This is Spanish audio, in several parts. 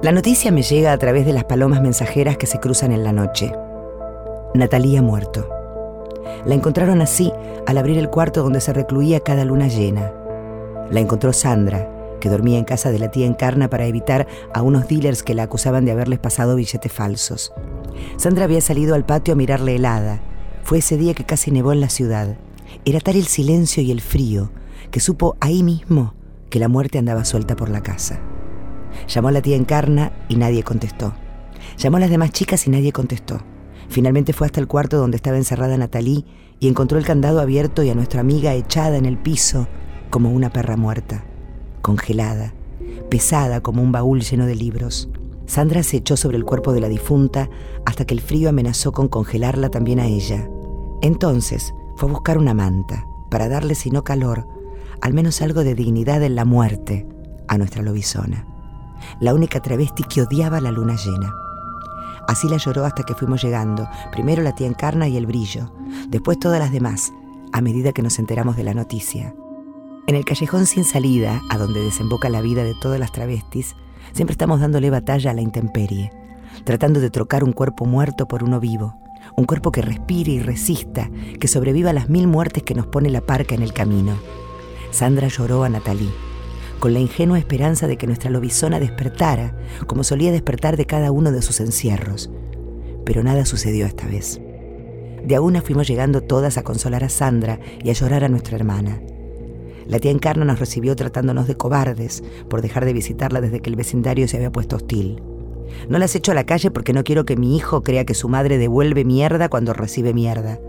La noticia me llega a través de las palomas mensajeras que se cruzan en la noche. Natalia muerto. La encontraron así al abrir el cuarto donde se recluía cada luna llena. La encontró Sandra, que dormía en casa de la tía Encarna para evitar a unos dealers que la acusaban de haberles pasado billetes falsos. Sandra había salido al patio a mirarle helada. Fue ese día que casi nevó en la ciudad. Era tal el silencio y el frío que supo ahí mismo que la muerte andaba suelta por la casa. Llamó a la tía Encarna y nadie contestó. Llamó a las demás chicas y nadie contestó. Finalmente fue hasta el cuarto donde estaba encerrada Natalie y encontró el candado abierto y a nuestra amiga echada en el piso como una perra muerta, congelada, pesada como un baúl lleno de libros. Sandra se echó sobre el cuerpo de la difunta hasta que el frío amenazó con congelarla también a ella. Entonces fue a buscar una manta para darle, si no calor, al menos algo de dignidad en la muerte a nuestra lobizona la única travesti que odiaba la luna llena. Así la lloró hasta que fuimos llegando, primero la tía Encarna y el brillo, después todas las demás, a medida que nos enteramos de la noticia. En el callejón sin salida, a donde desemboca la vida de todas las travestis, siempre estamos dándole batalla a la intemperie, tratando de trocar un cuerpo muerto por uno vivo, un cuerpo que respire y resista, que sobreviva a las mil muertes que nos pone la parca en el camino. Sandra lloró a Natalie con la ingenua esperanza de que nuestra lobizona despertara, como solía despertar de cada uno de sus encierros. Pero nada sucedió esta vez. De a una fuimos llegando todas a consolar a Sandra y a llorar a nuestra hermana. La tía Encarna nos recibió tratándonos de cobardes por dejar de visitarla desde que el vecindario se había puesto hostil. No las echo a la calle porque no quiero que mi hijo crea que su madre devuelve mierda cuando recibe mierda.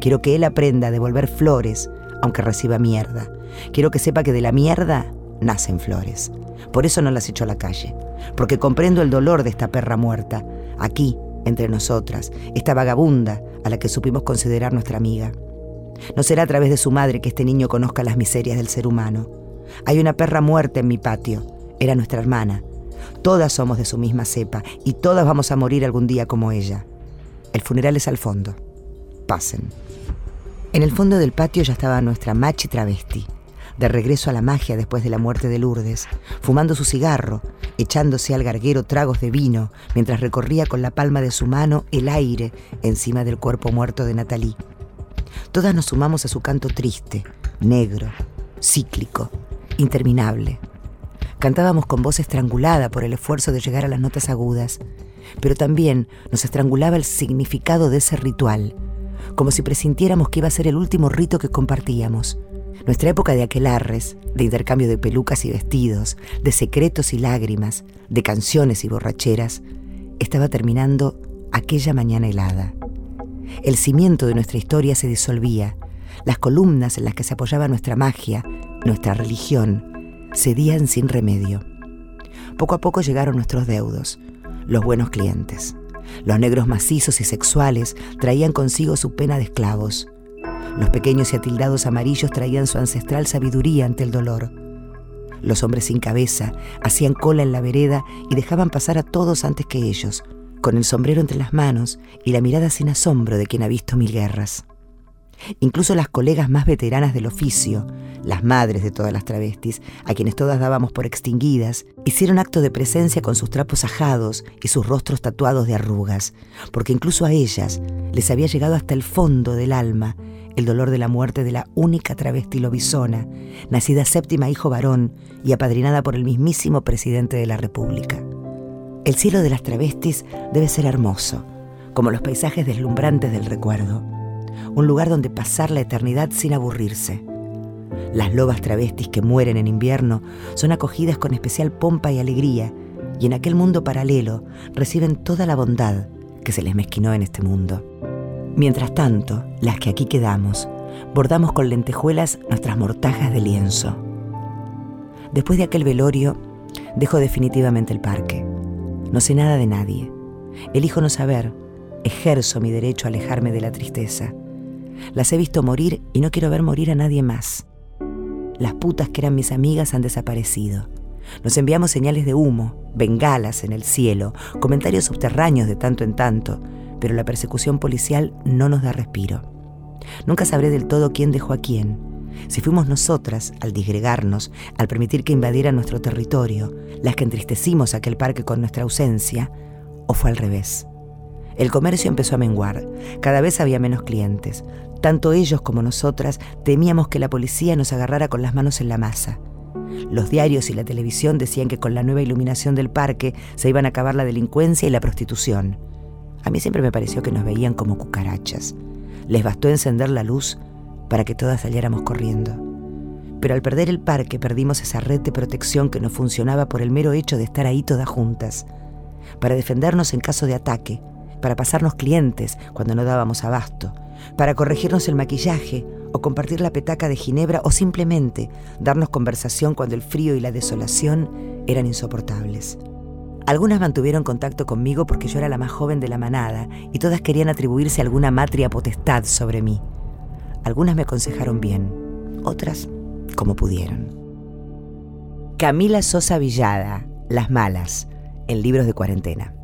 Quiero que él aprenda a devolver flores aunque reciba mierda. Quiero que sepa que de la mierda nacen flores. Por eso no las echo a la calle, porque comprendo el dolor de esta perra muerta, aquí, entre nosotras, esta vagabunda a la que supimos considerar nuestra amiga. No será a través de su madre que este niño conozca las miserias del ser humano. Hay una perra muerta en mi patio, era nuestra hermana. Todas somos de su misma cepa y todas vamos a morir algún día como ella. El funeral es al fondo. Pasen. En el fondo del patio ya estaba nuestra machi travesti, de regreso a la magia después de la muerte de Lourdes, fumando su cigarro, echándose al garguero tragos de vino, mientras recorría con la palma de su mano el aire encima del cuerpo muerto de Natalie. Todas nos sumamos a su canto triste, negro, cíclico, interminable. Cantábamos con voz estrangulada por el esfuerzo de llegar a las notas agudas, pero también nos estrangulaba el significado de ese ritual, como si presintiéramos que iba a ser el último rito que compartíamos nuestra época de aquelarres, de intercambio de pelucas y vestidos, de secretos y lágrimas, de canciones y borracheras, estaba terminando aquella mañana helada. El cimiento de nuestra historia se disolvía, las columnas en las que se apoyaba nuestra magia, nuestra religión, cedían sin remedio. Poco a poco llegaron nuestros deudos, los buenos clientes. Los negros macizos y sexuales traían consigo su pena de esclavos. Los pequeños y atildados amarillos traían su ancestral sabiduría ante el dolor. Los hombres sin cabeza hacían cola en la vereda y dejaban pasar a todos antes que ellos, con el sombrero entre las manos y la mirada sin asombro de quien ha visto mil guerras. Incluso las colegas más veteranas del oficio, las madres de todas las travestis, a quienes todas dábamos por extinguidas, hicieron acto de presencia con sus trapos ajados y sus rostros tatuados de arrugas, porque incluso a ellas les había llegado hasta el fondo del alma el dolor de la muerte de la única travesti lobizona, nacida séptima hijo varón y apadrinada por el mismísimo presidente de la República. El cielo de las travestis debe ser hermoso, como los paisajes deslumbrantes del recuerdo, un lugar donde pasar la eternidad sin aburrirse. Las lobas travestis que mueren en invierno son acogidas con especial pompa y alegría, y en aquel mundo paralelo reciben toda la bondad que se les mezquinó en este mundo. Mientras tanto, las que aquí quedamos, bordamos con lentejuelas nuestras mortajas de lienzo. Después de aquel velorio, dejo definitivamente el parque. No sé nada de nadie. Elijo no saber. Ejerzo mi derecho a alejarme de la tristeza. Las he visto morir y no quiero ver morir a nadie más. Las putas que eran mis amigas han desaparecido. Nos enviamos señales de humo, bengalas en el cielo, comentarios subterráneos de tanto en tanto, pero la persecución policial no nos da respiro. Nunca sabré del todo quién dejó a quién. Si fuimos nosotras, al disgregarnos, al permitir que invadieran nuestro territorio, las que entristecimos aquel parque con nuestra ausencia, o fue al revés. El comercio empezó a menguar, cada vez había menos clientes. Tanto ellos como nosotras temíamos que la policía nos agarrara con las manos en la masa. Los diarios y la televisión decían que con la nueva iluminación del parque se iban a acabar la delincuencia y la prostitución. A mí siempre me pareció que nos veían como cucarachas. Les bastó encender la luz para que todas saliéramos corriendo. Pero al perder el parque perdimos esa red de protección que no funcionaba por el mero hecho de estar ahí todas juntas, para defendernos en caso de ataque, para pasarnos clientes cuando no dábamos abasto, para corregirnos el maquillaje o compartir la petaca de Ginebra o simplemente darnos conversación cuando el frío y la desolación eran insoportables. Algunas mantuvieron contacto conmigo porque yo era la más joven de la manada y todas querían atribuirse alguna matria potestad sobre mí. Algunas me aconsejaron bien, otras como pudieron. Camila Sosa Villada, Las Malas, en libros de cuarentena.